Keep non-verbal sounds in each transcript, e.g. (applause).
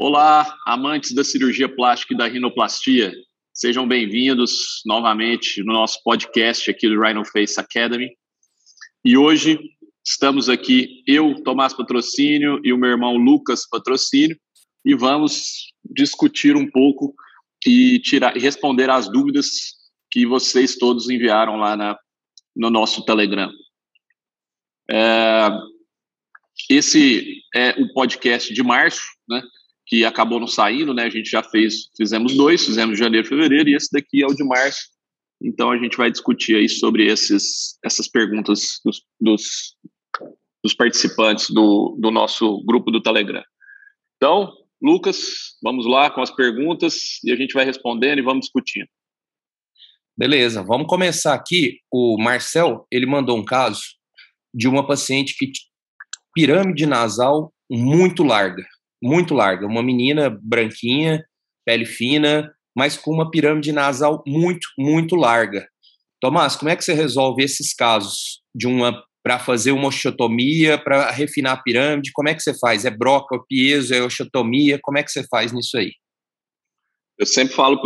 Olá, amantes da cirurgia plástica e da rinoplastia. Sejam bem-vindos novamente no nosso podcast aqui do Rhino Face Academy. E hoje estamos aqui, eu, Tomás Patrocínio, e o meu irmão Lucas Patrocínio, e vamos discutir um pouco e tirar, responder às dúvidas que vocês todos enviaram lá na, no nosso Telegram. É, esse é o podcast de março, né? Que acabou não saindo, né? A gente já fez, fizemos dois, fizemos janeiro fevereiro, e esse daqui é o de março. Então a gente vai discutir aí sobre esses, essas perguntas dos, dos, dos participantes do, do nosso grupo do Telegram. Então, Lucas, vamos lá com as perguntas e a gente vai respondendo e vamos discutindo. Beleza, vamos começar aqui. O Marcel, ele mandou um caso de uma paciente que pirâmide nasal muito larga, muito larga, uma menina branquinha, pele fina, mas com uma pirâmide nasal muito, muito larga. Tomás, como é que você resolve esses casos de uma para fazer uma osteotomia, para refinar a pirâmide? Como é que você faz? É broca, é piezo, é osteotomia? Como é que você faz nisso aí? Eu sempre falo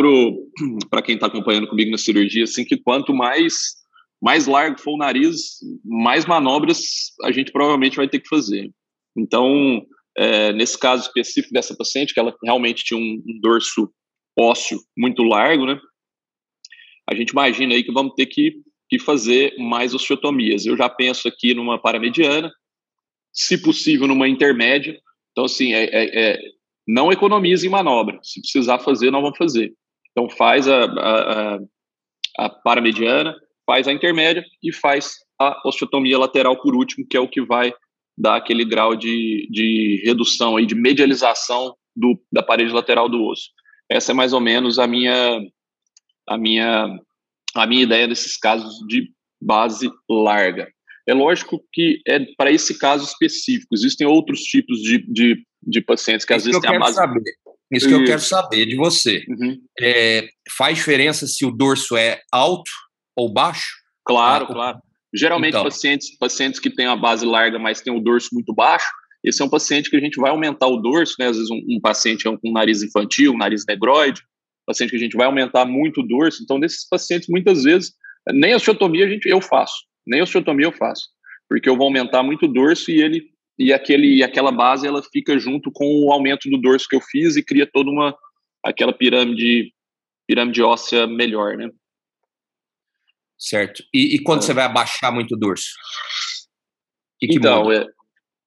para (clears throat) quem está acompanhando comigo na cirurgia assim que quanto mais mais largo for o nariz, mais manobras a gente provavelmente vai ter que fazer. Então, é, nesse caso específico dessa paciente, que ela realmente tinha um, um, dorso ósseo muito largo, né? A gente imagina aí que vamos ter que, que fazer mais osteotomias. Eu já penso aqui numa paramediana, se possível numa intermédia. Então, assim, é, é, é não economize em manobra. Se precisar fazer, não vamos fazer. Então, faz a, a, a, a paramediana, faz a intermédia e faz a osteotomia lateral por último, que é o que vai dar aquele grau de, de redução, aí, de medialização do, da parede lateral do osso. Essa é mais ou menos a minha, a minha, a minha ideia desses casos de base larga. É lógico que é para esse caso específico. Existem outros tipos de, de, de pacientes que às vezes têm a base. Saber. Isso que eu quero saber de você. Uhum. É, faz diferença se o dorso é alto ou baixo? Claro, ah, claro. Geralmente, então. pacientes, pacientes que têm a base larga, mas têm o dorso muito baixo, esse é um paciente que a gente vai aumentar o dorso, né? Às vezes um, um paciente com um nariz infantil, um nariz negroide, paciente que a gente vai aumentar muito o dorso. Então, desses pacientes, muitas vezes, nem a osteotomia a gente, eu faço, nem a osteotomia eu faço, porque eu vou aumentar muito o dorso e ele e aquele e aquela base ela fica junto com o aumento do dorso que eu fiz e cria toda uma aquela pirâmide pirâmide óssea melhor, né? Certo. E, e quando é. você vai abaixar muito o dorso? Que que então, muda?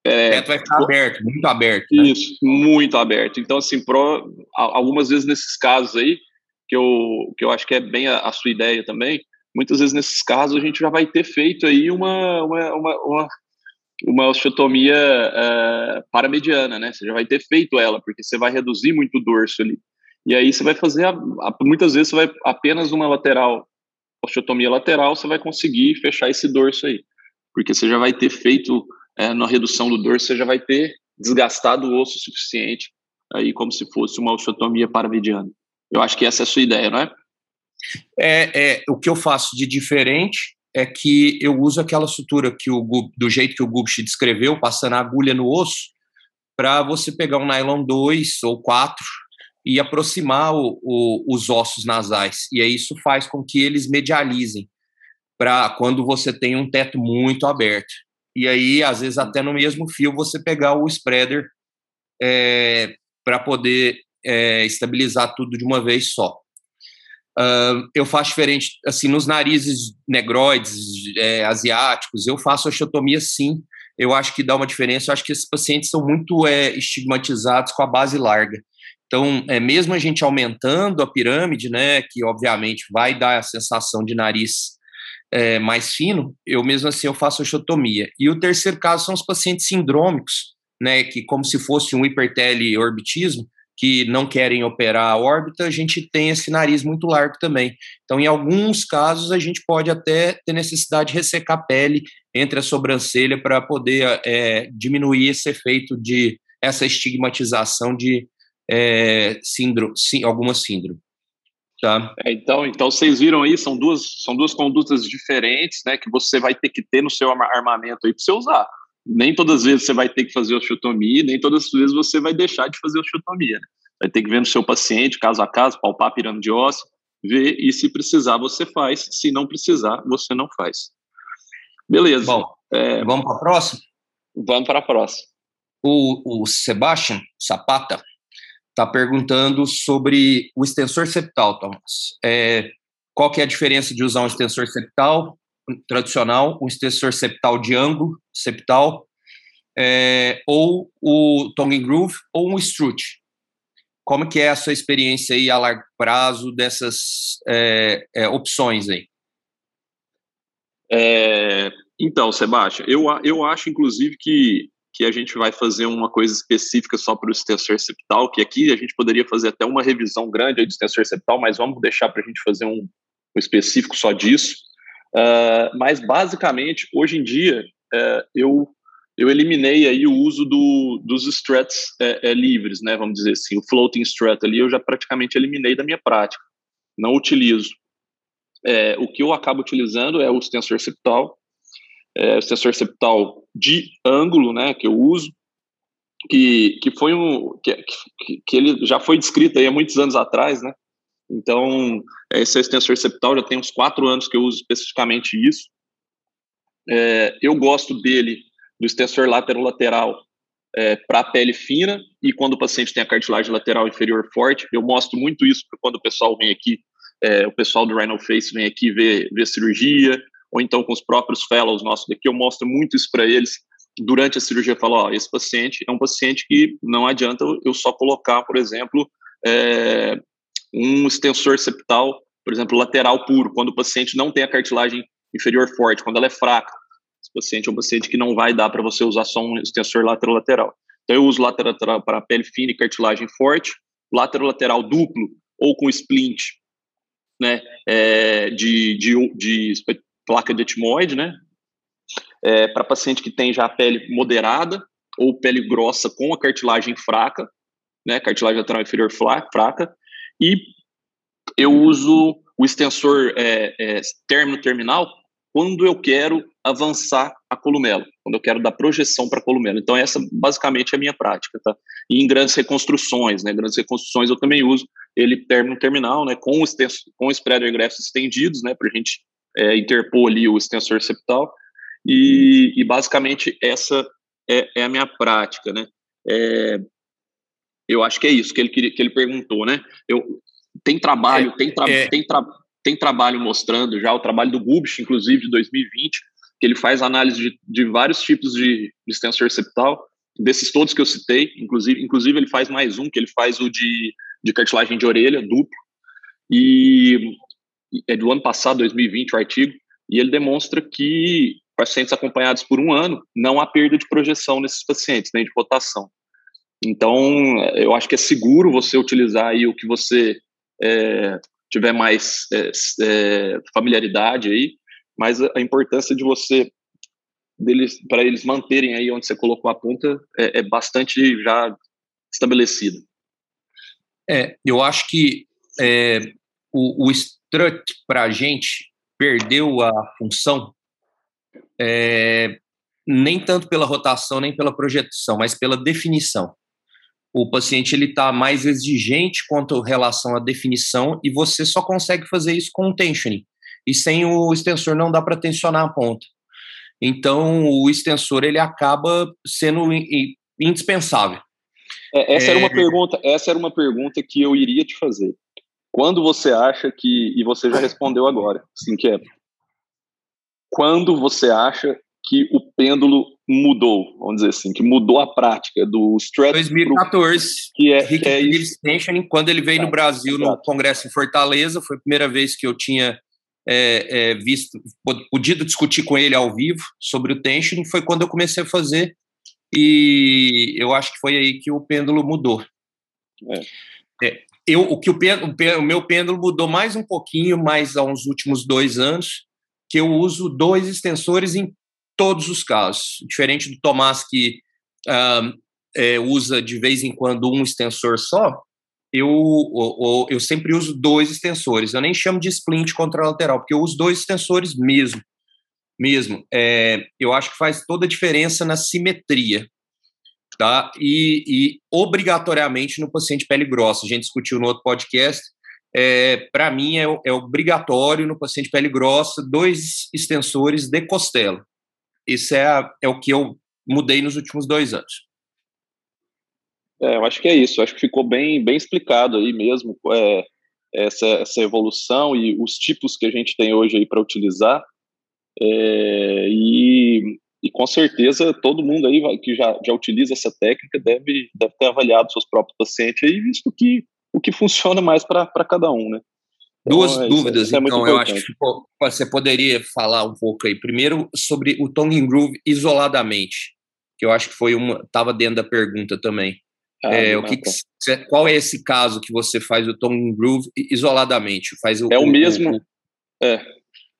é, é, o teto vai ficar aberto, muito aberto. Né? Isso, muito aberto. Então, assim, pro, algumas vezes nesses casos aí, que eu, que eu acho que é bem a, a, sua ideia também, muitas vezes nesses casos a gente já vai ter feito aí uma, uma, uma, uma, uma osteotomia uh, paramediana, né? Você já vai ter feito ela, porque você vai reduzir muito o dorso ali. E aí você vai fazer, a, a, muitas vezes você vai apenas uma lateral osteotomia lateral, você vai conseguir fechar esse dorso aí. Porque você já vai ter feito, é, na redução do dorso, você já vai ter desgastado o osso suficiente, aí como se fosse uma osteotomia paramediana. Eu acho que essa é a sua ideia, não é? É, é o que eu faço de diferente é que eu uso aquela sutura que o do jeito que o Gubsch descreveu, passando a agulha no osso, para você pegar um nylon 2 ou 4 e aproximar o, o, os ossos nasais. E aí isso faz com que eles medializem para quando você tem um teto muito aberto. E aí, às vezes, até no mesmo fio, você pegar o spreader é, para poder é, estabilizar tudo de uma vez só. Uh, eu faço diferente, assim, nos narizes negroides, é, asiáticos, eu faço osteotomia sim, eu acho que dá uma diferença, eu acho que esses pacientes são muito é, estigmatizados com a base larga. Então, é, mesmo a gente aumentando a pirâmide, né, que obviamente vai dar a sensação de nariz é, mais fino, eu mesmo assim eu faço osteotomia. E o terceiro caso são os pacientes sindrômicos, né, que como se fosse um hiperteleorbitismo, que não querem operar a órbita, a gente tem esse nariz muito largo também. Então, em alguns casos, a gente pode até ter necessidade de ressecar a pele entre a sobrancelha para poder é, diminuir esse efeito de essa estigmatização de é, síndrome, sim, alguma síndrome. Tá? É, então, então vocês viram aí, são duas, são duas condutas diferentes, né, que você vai ter que ter no seu armamento aí para você usar. nem todas as vezes você vai ter que fazer osteotomia, nem todas as vezes você vai deixar de fazer osteotomia. Né? Vai ter que ver no seu paciente, caso a caso, palpar a pirâmide óssea, ver e se precisar você faz, se não precisar você não faz. Beleza. Bom, é, vamos para a próxima? Vamos para a próxima. O, o Sebastian Zapata está perguntando sobre o extensor septal, Thomas. É, qual que é a diferença de usar um extensor septal tradicional, um extensor septal de ângulo septal, é, ou o tongue groove, ou um strut? Como que é a sua experiência aí a largo prazo dessas é, é, opções aí? É, então, Sebastião, eu, eu acho, inclusive, que, que a gente vai fazer uma coisa específica só para o extensor septal, que aqui a gente poderia fazer até uma revisão grande do extensor septal, mas vamos deixar para a gente fazer um, um, específico só disso. Uh, mas, basicamente, hoje em dia, uh, eu eu eliminei aí o uso do, dos struts é, é, livres, né, vamos dizer assim, o floating strut ali eu já praticamente eliminei da minha prática, não utilizo. É, o que eu acabo utilizando é o extensor septal, é, o extensor septal de ângulo, né, que eu uso, que, que foi um, que, que, que ele já foi descrito aí há muitos anos atrás, né, então esse extensor septal já tem uns quatro anos que eu uso especificamente isso, é, eu gosto dele do extensor lateral-lateral é, para a pele fina e quando o paciente tem a cartilagem lateral inferior forte. Eu mostro muito isso quando o pessoal vem aqui, é, o pessoal do Rhino Face vem aqui ver, ver cirurgia, ou então com os próprios fellows nossos daqui, eu mostro muito isso para eles durante a cirurgia. Eu falo, ó, esse paciente é um paciente que não adianta eu só colocar, por exemplo, é, um extensor septal, por exemplo, lateral puro, quando o paciente não tem a cartilagem inferior forte, quando ela é fraca paciente é um paciente que não vai dar para você usar só um extensor lateral-lateral. Então, eu uso lateral-lateral para pele fina e cartilagem forte, lateral-lateral duplo ou com splint, né, é, de, de, de, placa de etimoide, né, é, para paciente que tem já a pele moderada ou pele grossa com a cartilagem fraca, né, cartilagem lateral inferior fraca, e eu uso o extensor é, é, término terminal quando eu quero avançar a columela, quando eu quero dar projeção para a columela. Então, essa basicamente é a minha prática, tá? E em grandes reconstruções, né? Grandes reconstruções eu também uso ele término terminal, né? Com, extensor, com spreader grafts estendidos, né? Para a gente é, interpor ali o extensor septal. E, e basicamente essa é, é, a minha prática, né? É, eu acho que é isso que ele, que ele perguntou, né? Eu, tem trabalho, é, tem, tra é. tem, tra tem trabalho mostrando já, o trabalho do Gubsch, inclusive, de 2020, que ele faz análise de, de vários tipos de, de extensor septal, desses todos que eu citei, inclusive, inclusive ele faz mais um, que ele faz o de, de cartilagem de orelha, duplo, e é do ano passado, 2020, o artigo, e ele demonstra que pacientes acompanhados por um ano, não há perda de projeção nesses pacientes, nem de rotação. Então, eu acho que é seguro você utilizar aí o que você é, tiver mais é, é, familiaridade aí, mas a importância de você deles para eles manterem aí onde você colocou a ponta é, é bastante já estabelecida. É, eu acho que é, o, o strut para a gente perdeu a função é, nem tanto pela rotação nem pela projeção, mas pela definição o paciente ele está mais exigente quanto relação à definição e você só consegue fazer isso com o tensioning. E sem o extensor não dá para tensionar a ponta. Então o extensor ele acaba sendo indispensável. É, essa é... era uma é. pergunta. Essa era uma pergunta que eu iria te fazer. Quando você acha que e você já respondeu agora, assim que é. Quando você acha que o pêndulo mudou, vamos dizer assim, que mudou a prática do Strat 2014, pro, que é, Rick que é quando ele veio no Brasil no congresso em Fortaleza, foi a primeira vez que eu tinha é, é, visto, podido discutir com ele ao vivo sobre o tension, foi quando eu comecei a fazer e eu acho que foi aí que o pêndulo mudou. É. eu, o que o, pêndulo, o meu pêndulo mudou mais um pouquinho, mais há uns últimos dois anos, que eu uso dois extensores em todos os casos. Diferente do Tomás, que uh, é, usa de vez em quando um extensor só, eu, eu, eu, sempre uso dois extensores. Eu nem chamo de splint contralateral, porque eu uso dois extensores mesmo. mesmo. É, eu acho que faz toda a diferença na simetria, tá? E, e obrigatoriamente no paciente pele grossa. A gente discutiu no outro podcast. É, Para mim, é, é, obrigatório no paciente pele grossa dois extensores de costela. Isso é, é o que eu mudei nos últimos dois anos. É, eu acho que é isso. Eu acho que ficou bem, bem explicado aí mesmo é, essa, essa evolução e os tipos que a gente tem hoje aí para utilizar. É, e, e com certeza todo mundo aí que já, já utiliza essa técnica deve, deve ter avaliado seus próprios pacientes aí, visto que o que (laughs) funciona mais para cada um, né? Então, Duas é, dúvidas, é então, eu acho que você poderia falar um pouco aí. Primeiro, sobre o Tongue Groove isoladamente, que eu acho que foi uma. estava dentro da pergunta também. Ah, é, o que, que, qual é esse caso que você faz o Tongue Groove isoladamente? Faz o, é o, mesmo. O, é,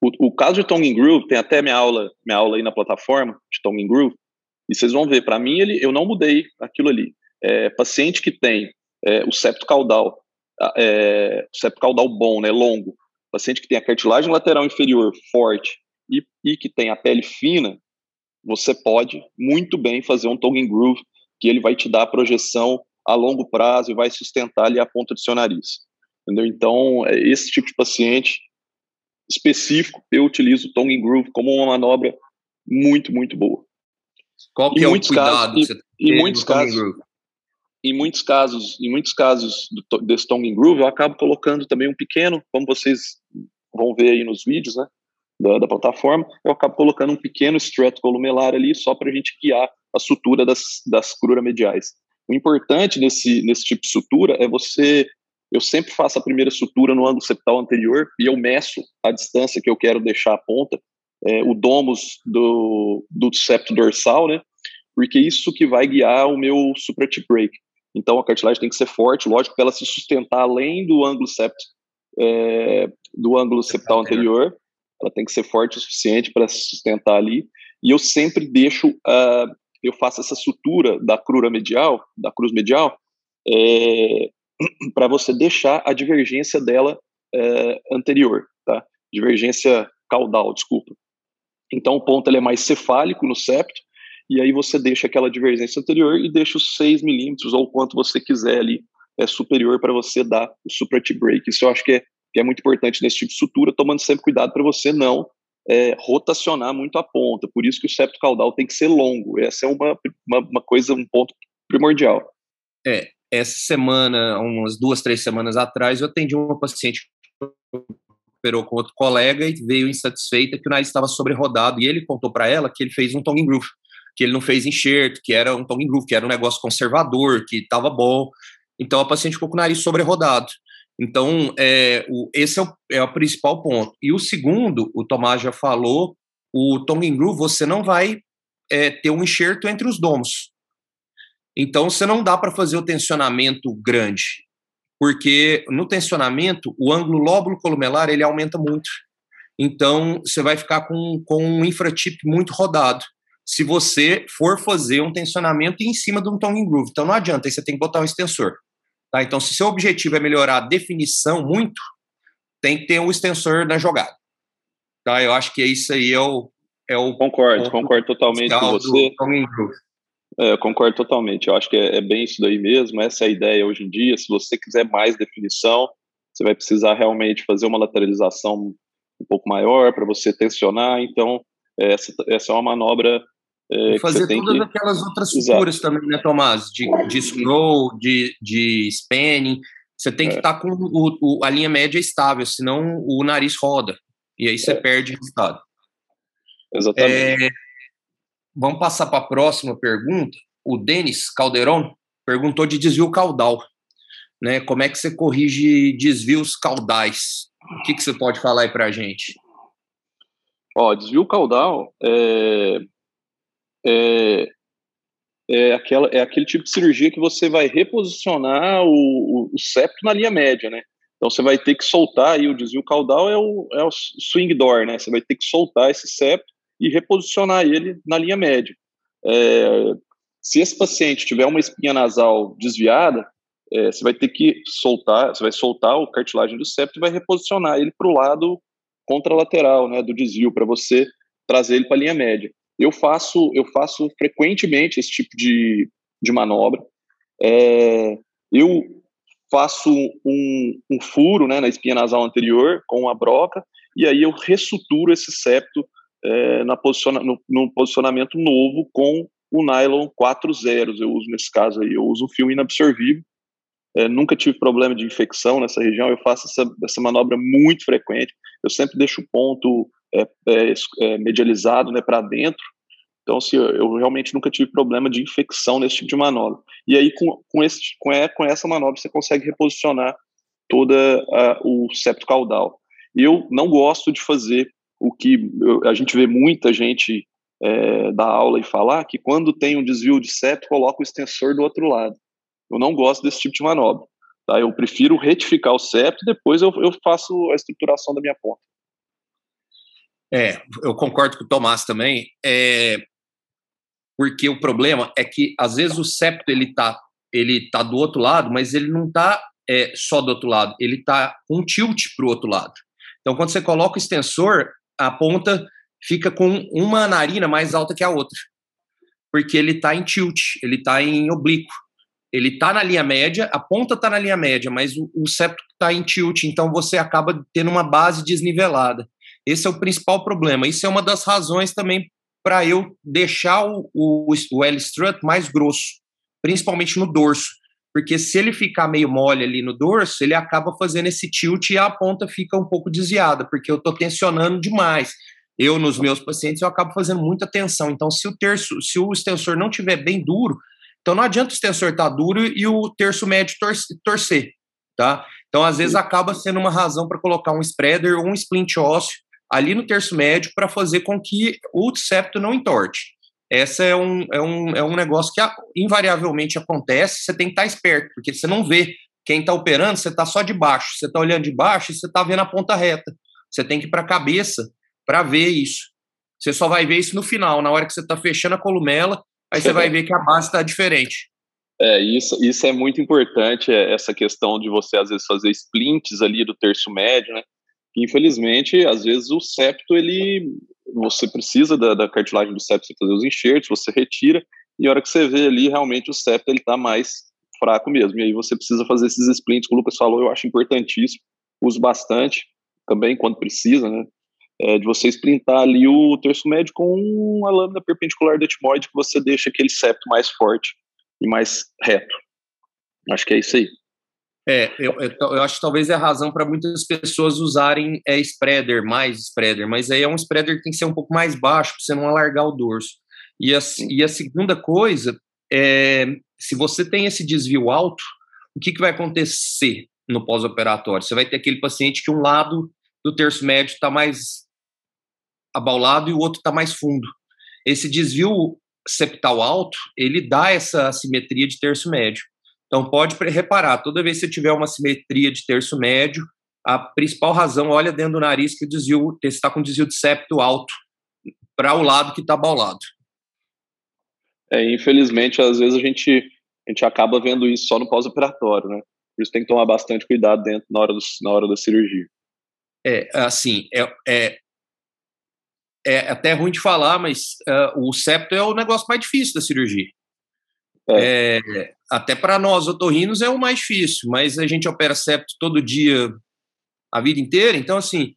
o, o caso de Tongue Groove, tem até minha aula, minha aula aí na plataforma de Tongue Groove, e vocês vão ver, para mim, ele, eu não mudei aquilo ali. É, paciente que tem é, o septo caudal, é, o septo caudal bom, né, longo, paciente que tem a cartilagem lateral inferior forte e, e que tem a pele fina, você pode muito bem fazer um tongue groove, que ele vai te dar projeção a longo prazo e vai sustentar ali a ponta do seu nariz. Entendeu? Então, é, esse tipo de paciente específico, eu utilizo o tongue groove como uma manobra muito, muito boa. Qual que em é o cuidado casos, em, em muitos casos, em muitos casos, em muitos casos do, desse tongue groove, eu acabo colocando também um pequeno, como vocês vão ver aí nos vídeos, né, da, da plataforma, eu acabo colocando um pequeno strut columelar ali só para a gente guiar a sutura das, das cruras mediais. O importante nesse, nesse tipo de sutura é você. Eu sempre faço a primeira sutura no ângulo septal anterior e eu meço a distância que eu quero deixar a ponta, é, o domus do, do septo dorsal, né? Porque isso que vai guiar o meu supratip break. Então a cartilagem tem que ser forte, lógico, para ela se sustentar além do ângulo septo, é, do ângulo septal anterior. Ela tem que ser forte o suficiente para se sustentar ali. E eu sempre deixo, uh, eu faço essa sutura da crura medial, da cruz medial, é, (clears throat) para você deixar a divergência dela é, anterior, tá? Divergência caudal, desculpa. Então o ponto ele é mais cefálico no septo, e aí você deixa aquela divergência anterior e deixa os 6 milímetros ou quanto você quiser ali é superior para você dar o supra break. Isso eu acho que é, que é muito importante nesse tipo de sutura, tomando sempre cuidado para você não é, rotacionar muito a ponta. Por isso que o septo caudal tem que ser longo. Essa é uma, uma, uma coisa, um ponto primordial. É, essa semana, umas duas, três semanas atrás, eu atendi uma paciente que operou com outro colega e veio insatisfeita que o nariz estava sobrerodado e ele contou para ela que ele fez um tongue groove que ele não fez enxerto, que era um tongue groove, que era um negócio conservador, que estava bom. Então a paciente ficou com o nariz sobrerodado. Então, é, o, esse é o, é o principal ponto. E o segundo, o Tomás já falou, o tongue groove, você não vai é, ter um enxerto entre os domos. Então, você não dá para fazer o tensionamento grande, porque no tensionamento, o ângulo lóbulo columelar, ele aumenta muito. Então, você vai ficar com, com um infratip muito rodado se você for fazer um tensionamento em cima de um tongue groove. Então não adianta, aí você tem que botar um extensor. Tá? Então, se seu objetivo é melhorar a definição muito, tem que ter um extensor na jogada. Tá? Eu acho que isso aí é o. É o concordo, concordo totalmente com você. É, eu concordo totalmente. Eu acho que é, é, bem isso daí mesmo. Essa é a ideia hoje em dia. Se você quiser mais definição, você vai precisar realmente fazer uma lateralização um pouco maior para você tensionar. Então, essa, essa é uma manobra é, fazer todas que... aquelas outras figuras também, né, Tomás? De, de scroll, de, de spanning. Você tem que estar é. tá com o, o, a linha média estável, senão o nariz roda. E aí você é. perde resultado. Exatamente. Vamos passar para a próxima pergunta. O Denis Calderon perguntou de desvio caudal. Né? Como é que você corrige desvios caudais? O que, que você pode falar aí para a gente? Ó, desvio caudal é, é, é, aquela, é aquele tipo de cirurgia que você vai reposicionar o, o, o, septo na linha média, né? Então você vai ter que soltar aí o desvio caudal é o, é o swing door, né? Você vai ter que soltar esse septo e reposicionar ele na linha média. É, se esse paciente tiver uma espinha nasal desviada, é, você vai ter que soltar, você vai soltar o cartilagem do septo e vai reposicionar ele para o lado contralateral, né, do desvio, para você trazer ele para a linha média. Eu faço, eu faço frequentemente esse tipo de, de manobra. É, eu faço um, um furo né, na espinha nasal anterior com uma broca e aí eu ressuturo esse septo é, na posiciona, no, no, posicionamento novo com o nylon 4 zeros. Eu uso nesse caso aí, eu uso um filme inabsorvível. É, nunca tive problema de infecção nessa região. Eu faço essa, essa manobra muito frequente. Eu sempre deixo o ponto é, é, é medializado né, para dentro. Então, assim, eu realmente nunca tive problema de infecção nesse tipo de manobra. E aí, com, com, esse, com, com essa manobra, você consegue reposicionar toda o septo caudal. Eu não gosto de fazer o que a gente vê muita gente é, dar aula e falar, que quando tem um desvio de septo, coloca o extensor do outro lado. Eu não gosto desse tipo de manobra. Tá? Eu prefiro retificar o septo e depois eu, eu faço a estruturação da minha ponta. É, eu concordo com o Tomás também, é, porque o problema é que às vezes o septo ele tá, ele tá do outro lado, mas ele não tá é, só do outro lado, ele tá um tilt para o outro lado. Então, quando você coloca o extensor, a ponta fica com uma narina mais alta que a outra, porque ele está em tilt, ele está em oblíquo. Ele está na linha média, a ponta está na linha média, mas o, o septo está em tilt, então você acaba tendo uma base desnivelada. Esse é o principal problema. Isso é uma das razões também para eu deixar o, o, o L-strut mais grosso, principalmente no dorso porque se ele ficar meio mole ali no dorso, ele acaba fazendo esse tilt e a ponta fica um pouco desviada, porque eu estou tensionando demais. Eu, nos meus pacientes, eu acabo fazendo muita tensão. Então, se o terço, se o extensor não tiver bem duro, então não adianta o extensor estar tá duro e o terço médio torcer, tá? Então, às vezes, acaba sendo uma razão para colocar um spreader ou um splint ósseo ali no terço médio para fazer com que o septo não entorte. Essa é um, é um, é um negócio que invariavelmente acontece, você tem que estar esperto, porque você não vê quem está operando, você está só de baixo, você está olhando de baixo e você está vendo a ponta reta. Você tem que ir para a cabeça para ver isso. Você só vai ver isso no final, na hora que você está fechando a columela, aí você vai (laughs) ver que a base está diferente. É, isso, isso é muito importante, é, essa questão de você, às vezes, fazer splints ali do terço médio, né? Infelizmente, às vezes o septo, ele, você precisa da, da cartilagem do septo para fazer os enxertos, você retira, e a hora que você vê ali, realmente o septo está mais fraco mesmo. E aí você precisa fazer esses splints que o Lucas falou, eu acho importantíssimo, uso bastante também quando precisa, né? É, de você splintar ali o terço médio com a lâmina perpendicular do etmoide que você deixa aquele septo mais forte e mais reto. Acho que é isso aí. É, eu, eu, eu, acho que talvez é a razão para muitas pessoas usarem é, spreader, mais spreader, mas aí é um spreader que tem que ser um pouco mais baixo para você não alargar o dorso. E a, e a segunda coisa é, se você tem esse desvio alto, o que, que vai acontecer no pós-operatório? Você vai ter aquele paciente que um lado do terço médio está mais abaulado e o outro está mais fundo. Esse desvio septal alto, ele dá essa assimetria de terço médio. Então, pode reparar, toda vez que você tiver uma simetria de terço médio, a principal razão, olha dentro do nariz que desvio, você está com desvio de septo alto para o lado que está baulado. É, infelizmente, às vezes a gente, a gente acaba vendo isso só no pós-operatório, né? Por isso tem que tomar bastante cuidado dentro na hora, do, na hora da cirurgia. É, assim, é, é, é até ruim de falar, mas uh, o septo é o negócio mais difícil da cirurgia. É. É, até para nós, otorrinos, é o mais difícil, mas a gente opera septo todo dia, a vida inteira, então, assim,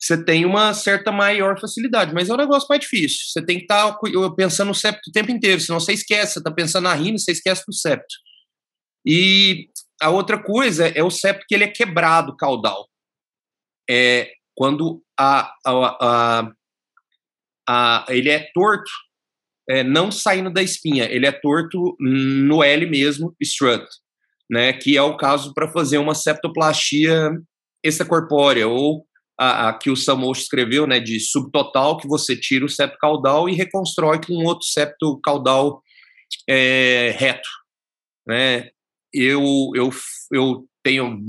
você tem uma certa maior facilidade, mas é um negócio mais difícil. Você tem que estar tá pensando no septo o tempo inteiro, senão você esquece, você está pensando na rina, você esquece do septo. E a outra coisa é o septo que ele é quebrado caudal. É quando a, a, a, a ele é torto, é, não saindo da espinha, ele é torto no L mesmo, strut, né, que é o caso para fazer uma septoplastia extracorpórea, ou a, a que o Samosh escreveu, né, de subtotal, que você tira o septo caudal e reconstrói com outro septo caudal é, reto. Né? Eu, eu, eu tenho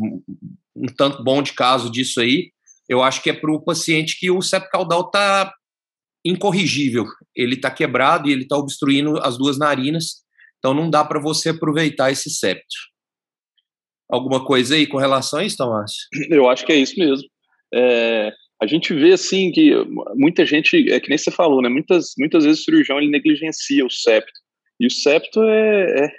um tanto bom de caso disso aí, eu acho que é para o paciente que o septo caudal está incorrigível. Ele está quebrado e ele está obstruindo as duas narinas, então não dá para você aproveitar esse septo. Alguma coisa aí com relação a isso, Tomás? Eu acho que é isso mesmo. É, a gente vê assim que muita gente, é que nem você falou, né? Muitas, muitas vezes o cirurgião ele negligencia o septo. E o septo é, é,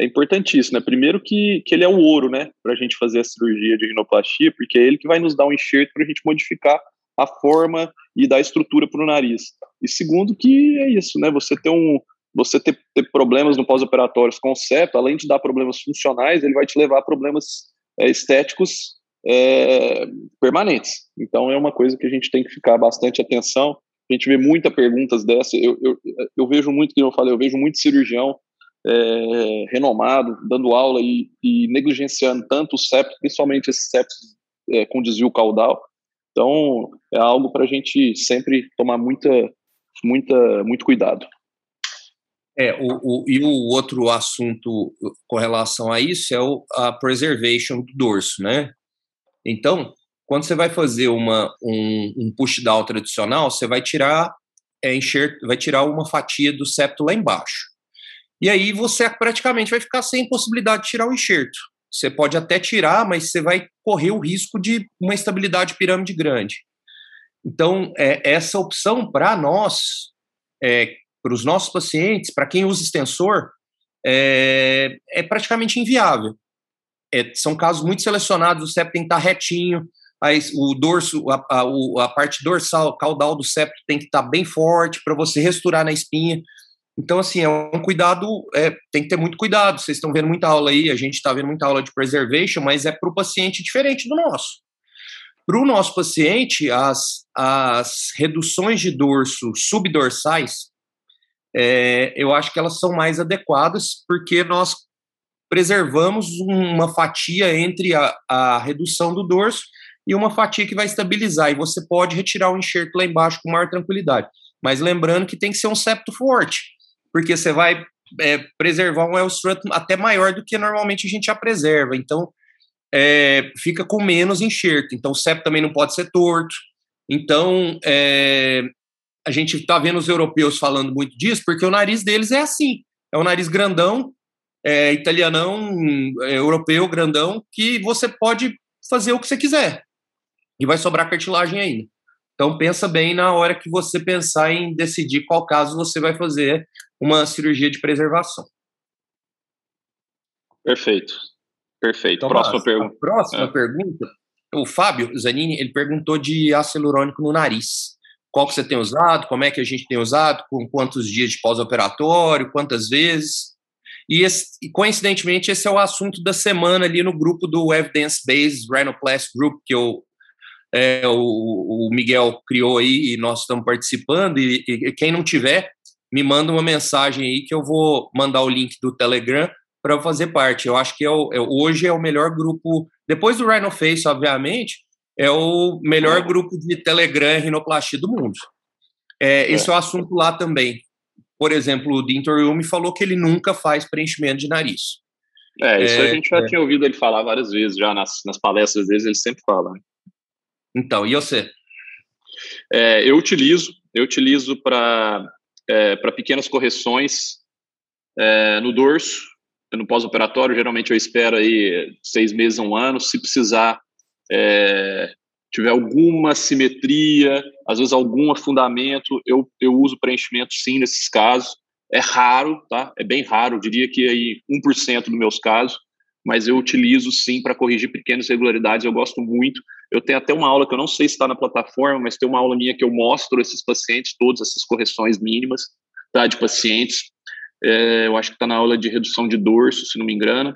é importantíssimo, né? Primeiro que, que ele é o ouro, né? Para a gente fazer a cirurgia de rinoplastia, porque é ele que vai nos dar um enxerto para a gente modificar a forma e dar estrutura para o nariz. E segundo que é isso, né? Você ter um, você ter, ter problemas no pós-operatório com o septo, além de dar problemas funcionais, ele vai te levar a problemas é, estéticos é, permanentes. Então é uma coisa que a gente tem que ficar bastante atenção. A gente vê muitas perguntas dessa. Eu, eu, eu vejo muito, que eu falei, eu vejo muito cirurgião é, renomado dando aula e, e, negligenciando tanto o septo, principalmente esses septos é, com desvio caudal. Então é algo para a gente sempre tomar muita, muita, muito cuidado. É, o, o, e o outro assunto com relação a isso é o, a preservation do dorso, né? Então, quando você vai fazer uma, um, um push down tradicional, você vai tirar é, enxerto, vai tirar uma fatia do septo lá embaixo. E aí você praticamente vai ficar sem possibilidade de tirar o enxerto. Você pode até tirar, mas você vai correr o risco de uma estabilidade pirâmide grande. Então, é, essa opção para nós, é, para os nossos pacientes, para quem usa extensor, é, é praticamente inviável é, são casos muito selecionados, o septo tem que estar retinho, o dorso, a, a, a, parte dorsal, caudal do septo tem que estar bem forte para você resturar na espinha. Então, assim, é um cuidado, é, tem que ter muito cuidado. Vocês estão vendo muita aula aí, a gente está vendo muita aula de preservation, mas é para o paciente diferente do nosso. Para o nosso paciente, as, as reduções de dorso subdorsais, é, eu acho que elas são mais adequadas, porque nós preservamos uma fatia entre a, a redução do dorso e uma fatia que vai estabilizar. E você pode retirar o enxerto lá embaixo com maior tranquilidade. Mas lembrando que tem que ser um septo forte, porque você vai é, preservar um L-strut até maior do que normalmente a gente já preserva. Então, é, fica com menos enxerto. Então, o septo também não pode ser torto. Então, é, a gente está vendo os europeus falando muito disso, porque o nariz deles é assim. É um nariz grandão, é, italianão, é, europeu, grandão, que você pode fazer o que você quiser. E vai sobrar cartilagem ainda. Então pensa bem na hora que você pensar em decidir qual caso você vai fazer uma cirurgia de preservação. Perfeito. Perfeito. Então, próxima pergunta. próxima é. pergunta. O Fábio Zanini, ele perguntou de ácido hialurônico no nariz. Qual que você tem usado? Como é que a gente tem usado? Com quantos dias de pós-operatório? Quantas vezes? E, esse, coincidentemente, esse é o assunto da semana ali no grupo do Evidence Based Rhinoplasty Group, que eu, é, o, o, Miguel criou aí e nós estamos participando. E, e, quem não tiver, me manda uma mensagem aí que eu vou mandar o link do Telegram para fazer parte. Eu acho que é o, é, hoje é o melhor grupo, depois do Rhinoface, obviamente, é o melhor grupo de Telegram rinoplastia do mundo. É, esse é o assunto lá também por exemplo, o Dintor me falou que ele nunca faz preenchimento de nariz. É, isso é, a gente já é. tinha ouvido ele falar várias vezes, já nas, nas palestras dele, ele sempre fala. Então, e você? É, eu utilizo, eu utilizo para é, pequenas correções é, no dorso, no pós-operatório, geralmente eu espero aí seis meses a um ano, se precisar é, tiver alguma simetria, às vezes algum afundamento, eu, eu uso preenchimento sim nesses casos. É raro, tá? É bem raro, diria que aí 1% dos meus casos, mas eu utilizo sim para corrigir pequenas irregularidades, eu gosto muito. Eu tenho até uma aula que eu não sei se está na plataforma, mas tem uma aula minha que eu mostro esses pacientes, todas essas correções mínimas, tá? De pacientes. É, eu acho que está na aula de redução de dorso, se não me engano.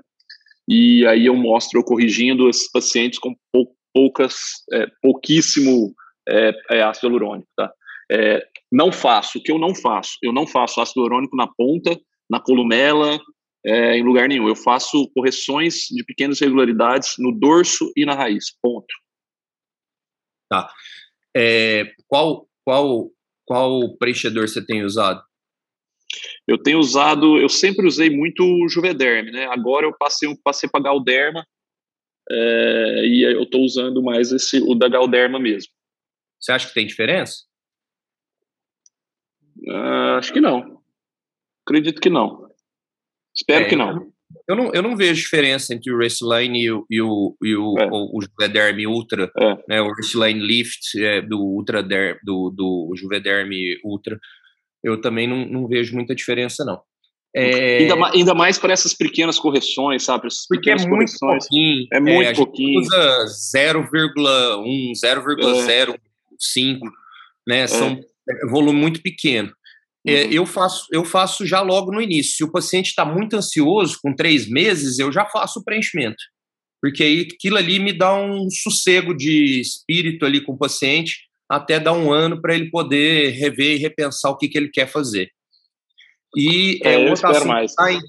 E aí eu mostro eu corrigindo esses pacientes com pouco poucas, é, pouquíssimo é, é, ácido hialurônico, tá? É, não faço, o que eu não faço? Eu não faço ácido hialurônico na ponta, na columela, é, em lugar nenhum. Eu faço correções de pequenas irregularidades no dorso e na raiz, ponto. Tá. É, qual, qual, qual preenchedor você tem usado? Eu tenho usado, eu sempre usei muito o Juvederm, né? Agora eu passei, passei para Galderma, é, e eu estou usando mais esse o da Galderma mesmo. Você acha que tem diferença? Uh, acho que não. Acredito que não. Espero é, que não. Eu não, eu não vejo diferença entre o Restline e o, e o, e o, é. o, o Juvederm Ultra, é. né, o Restline Lift é, do Ultra do, do Juvederm Ultra. Eu também não, não vejo muita diferença, não. É... Ainda, mais, ainda mais para essas pequenas correções, sabe? Essas Porque é muito pouquinho. É muito é, pouquinho. usa 0,1, 0,05, né? São é. volume muito pequeno. É, uhum. eu, faço, eu faço já logo no início. Se o paciente está muito ansioso, com três meses, eu já faço o preenchimento. Porque aí aquilo ali me dá um sossego de espírito ali com o paciente até dar um ano para ele poder rever e repensar o que, que ele quer fazer. E é, é eu espero mais. Em,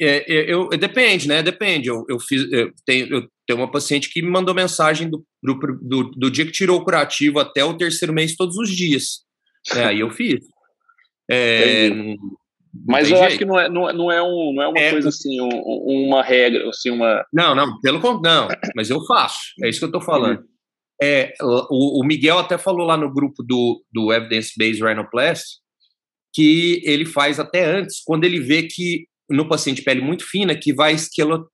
é, é, eu, depende, né? Depende. Eu, eu, fiz, eu, tenho, eu tenho uma paciente que me mandou mensagem do, do, do, do dia que tirou o curativo até o terceiro mês, todos os dias. É, aí eu fiz. É, mas eu jeito. acho que não é, não, é, não é, um, não é uma é, coisa assim, um, uma regra, assim, uma. Não, não, pelo contrário, não, mas eu faço, é isso que eu estou falando. Uhum. É, o, o, Miguel até falou lá no grupo do, do Evidence Based Rhinoplasty que ele faz até antes, quando ele vê que no paciente pele muito fina, que vai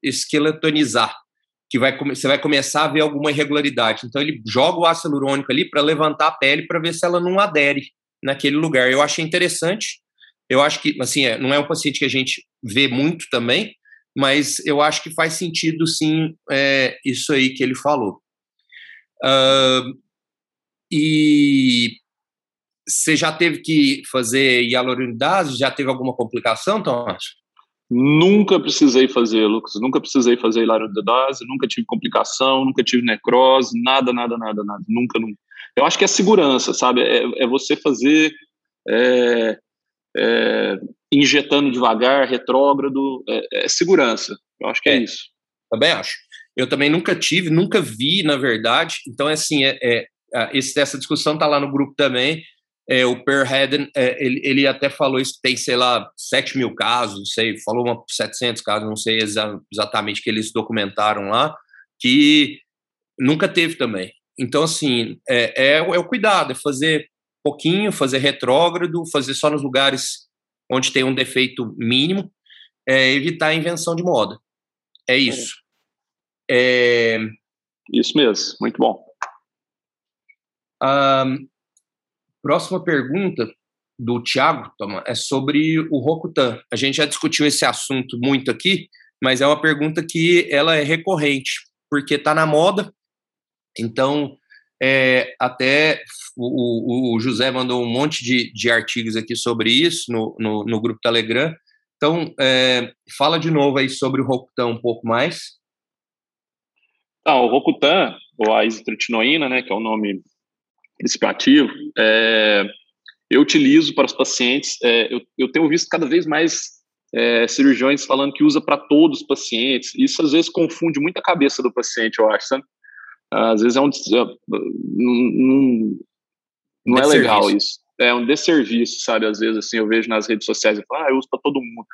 esqueletonizar, que vai, você vai começar a ver alguma irregularidade. Então ele joga o ácido hialurônico ali para levantar a pele para ver se ela não adere naquele lugar. Eu achei interessante. Eu acho que, assim, é, não é um paciente que a gente vê muito também, mas eu acho que faz sentido, sim, é, isso aí que ele falou. Uh, e você já teve que fazer hialuronidase? Já teve alguma complicação, Tomás? Nunca precisei fazer, Lucas. Nunca precisei fazer hialuronidase, nunca tive complicação, nunca tive necrose, nada, nada, nada, nada. Nunca, nunca. Eu acho que é segurança, sabe? É, é você fazer é, é, injetando devagar, retrógrado, é, é, segurança. Eu acho que é, é, isso. Também acho. Eu também nunca tive, nunca vi, na verdade. Então, assim, é, é esse, essa discussão está lá no grupo também. É, o Per Hedden, é, ele, ele até falou isso, tem, sei lá, 7 mil casos, não sei, falou uma 700 casos, não sei exa exatamente que eles documentaram lá, que nunca teve também. Então, assim, é, é, é o cuidado, é fazer pouquinho, fazer retrógrado, fazer só nos lugares onde tem um defeito mínimo, é, evitar a invenção de moda. É isso. É... Isso mesmo, muito bom. Um, próxima pergunta do Thiago Toma, é sobre o Rokutan. A gente já discutiu esse assunto muito aqui, mas é uma pergunta que ela é recorrente, porque está na moda, então, é, até o, o, José mandou um monte de, de artigos aqui sobre isso no, no, no grupo Telegram. Então, é, fala de novo aí sobre o Rokutan um pouco mais. Ah, o Rokutan, ou a isotretinoína, né, que é o nome principio é, eu utilizo para os pacientes, é, eu, eu tenho visto cada vez mais é, cirurgiões falando que usa para todos os pacientes. Isso às vezes confunde muito a cabeça do paciente, eu acho, sabe? Às vezes é um. É, não, não é legal isso. É um desserviço, sabe? Às vezes, assim, eu vejo nas redes sociais e falo, ah, eu uso para todo mundo.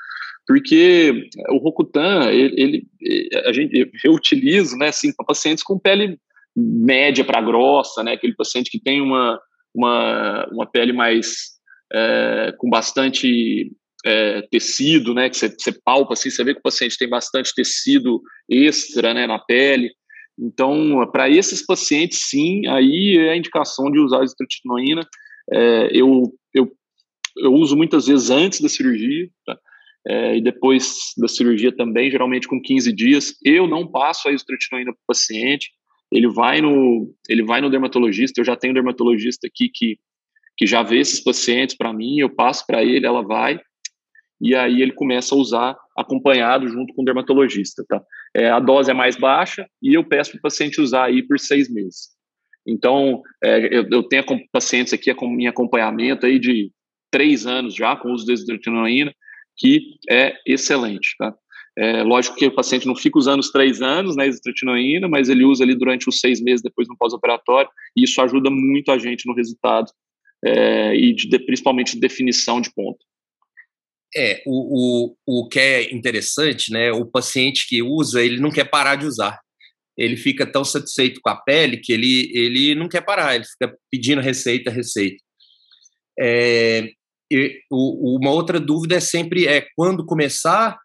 Porque o Rokutan, ele, ele, a gente, eu utilizo, né, assim, para pacientes com pele média para grossa, né, aquele paciente que tem uma, uma, uma pele mais, é, com bastante é, tecido, né, que você, você palpa, assim, você vê que o paciente tem bastante tecido extra, né, na pele, então, para esses pacientes, sim, aí é a indicação de usar a isotretinoína. É, eu, eu, eu uso muitas vezes antes da cirurgia, tá? é, e depois da cirurgia também, geralmente com 15 dias. Eu não passo a isotretinoína para o paciente, ele vai, no, ele vai no dermatologista, eu já tenho um dermatologista aqui que, que já vê esses pacientes para mim, eu passo para ele, ela vai, e aí ele começa a usar acompanhado junto com o dermatologista, tá? É, a dose é mais baixa e eu peço para o paciente usar aí por seis meses. Então, é, eu, eu, tenho pacientes aqui em acompanhamento aí de três anos já com uso de isotretinoína, que é excelente, tá? É, lógico que o paciente não fica usando os três anos, né, isotretinoína, mas ele usa ali durante os seis meses depois no pós-operatório, e isso ajuda muito a gente no resultado, é, e de, principalmente de definição de ponto. É, o, o, o que é interessante, né? O paciente que usa, ele não quer parar de usar. Ele fica tão satisfeito com a pele que ele, ele não quer parar, ele fica pedindo receita, receita. É, e, o, uma outra dúvida é sempre é quando começar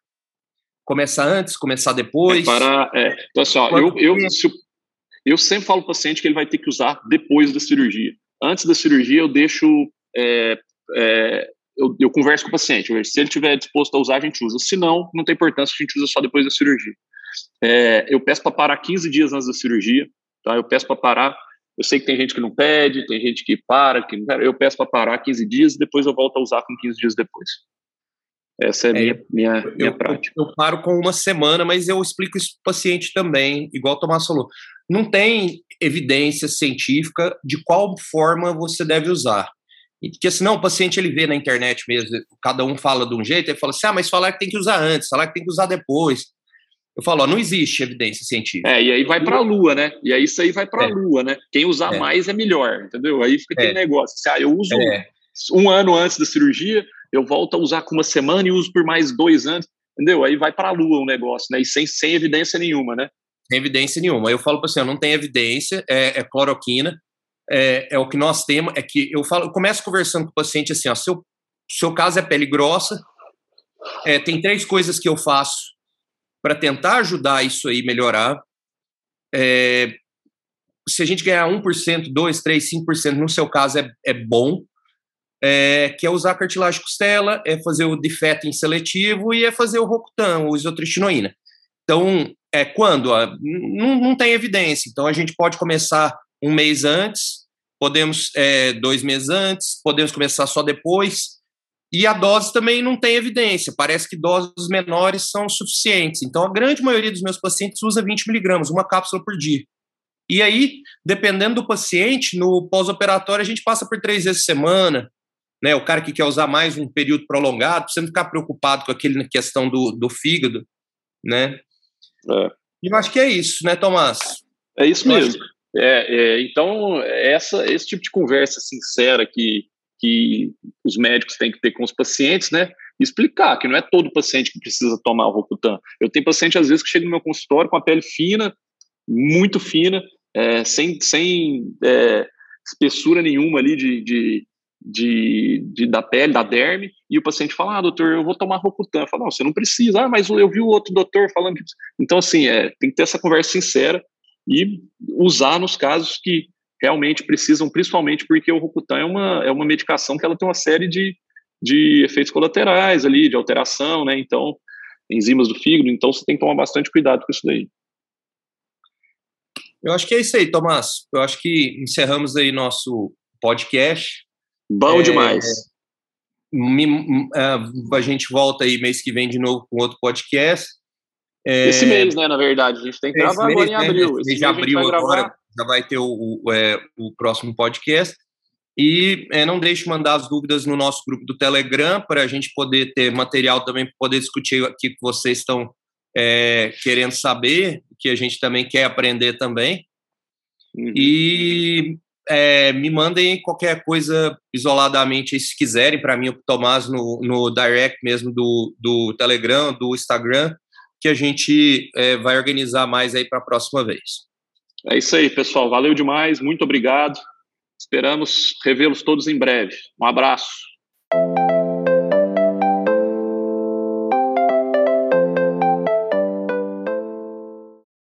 Começar antes, começar depois? É para, é, então, assim, ó, eu, eu, se, eu sempre falo para o paciente que ele vai ter que usar depois da cirurgia. Antes da cirurgia, eu deixo. É, é, eu, eu, converso com o paciente. Se ele estiver disposto a usar, a gente usa. Se não, não tem importância, a gente usa só depois da cirurgia. É, eu peço para parar 15 dias antes da cirurgia. Tá? Eu peço para parar. Eu sei que tem gente que não pede, tem gente que para, que não Eu peço para parar 15 dias, depois eu volto a usar com 15 dias depois. Essa é a minha, minha, eu, minha prática. Eu, eu, paro com uma semana, mas eu explico isso para o paciente também, igual o Tomás falou. Não tem evidência científica de qual forma você deve usar. Porque senão o paciente ele vê na internet mesmo, cada um fala de um jeito, ele fala assim: ah, mas falar que tem que usar antes, falar que tem que usar depois. Eu falo, ó, não existe evidência científica. É, e aí vai para a lua, né? E aí isso aí vai para a é. lua, né? Quem usar é. mais é melhor, entendeu? Aí fica aquele é. negócio. Assim, ah, eu uso é. um ano antes da cirurgia, eu volto a usar com uma semana e uso por mais dois anos, entendeu? Aí vai para a lua o negócio, né? E sem, sem evidência nenhuma, né? Sem evidência nenhuma. Eu falo para você, não tem evidência, é, é cloroquina, é, é, o que nós temos, é que eu falo, eu começo conversando com o paciente assim, ó, seu, seu caso é pele grossa, é, tem três coisas que eu faço para tentar ajudar isso aí melhorar. É, se a gente ganhar 1%, 2%, 3%, 5%, no seu caso é, é bom, é, que é usar cartilagem costela, é fazer o difeting seletivo e é fazer o Rocutan, o isotretinoína. Então, é quando? Não, não tem evidência. Então, a gente pode começar um mês antes, podemos é, dois meses antes, podemos começar só depois. E a dose também não tem evidência, parece que doses menores são suficientes. Então, a grande maioria dos meus pacientes usa 20 miligramas, uma cápsula por dia. E aí, dependendo do paciente, no pós-operatório a gente passa por três vezes por semana, né? O cara que quer usar mais um período prolongado, você não ficar preocupado com aquele questão do, do fígado, né? É. E eu acho que é isso, né, Tomás? É isso mesmo. É, é, então, essa, esse tipo de conversa sincera que que os médicos têm que ter com os pacientes, né? Explicar que não é todo paciente que precisa tomar o Rocutan. Eu tenho paciente, às vezes, que chega no meu consultório com a pele fina, muito fina, é, sem, sem é, espessura nenhuma ali de, de, de, de, da pele, da derme, e o paciente fala, ah, doutor, eu vou tomar Rocutan. Eu falo, não, você não precisa. Ah, mas eu vi o outro doutor falando que... Então, assim, é, tem que ter essa conversa sincera e usar nos casos que realmente precisam, principalmente porque o Rocutan é uma, é uma medicação que ela tem uma série de, de efeitos colaterais ali, de alteração, né? Então, enzimas do fígado, então você tem que tomar bastante cuidado com isso daí. Eu acho que é isso aí, Tomás. Eu acho que encerramos aí nosso podcast. Bom é, demais. Me, uh, a gente volta aí mês que vem de novo com outro podcast. É, Esse mês, né, na verdade, a gente tem que gravar agora em né, abril. Esse mês de abril agora, gravar já vai ter o, o, é, o próximo podcast. E é, não deixe de mandar as dúvidas no nosso grupo do Telegram para a gente poder ter material também para poder discutir aqui que vocês estão é, querendo saber, que a gente também quer aprender também. Uhum. E é, me mandem qualquer coisa isoladamente, se quiserem, para mim, o Tomás, no, no direct mesmo do, do Telegram, do Instagram, que a gente é, vai organizar mais aí para a próxima vez. É isso aí, pessoal. Valeu demais, muito obrigado. Esperamos revê-los todos em breve. Um abraço.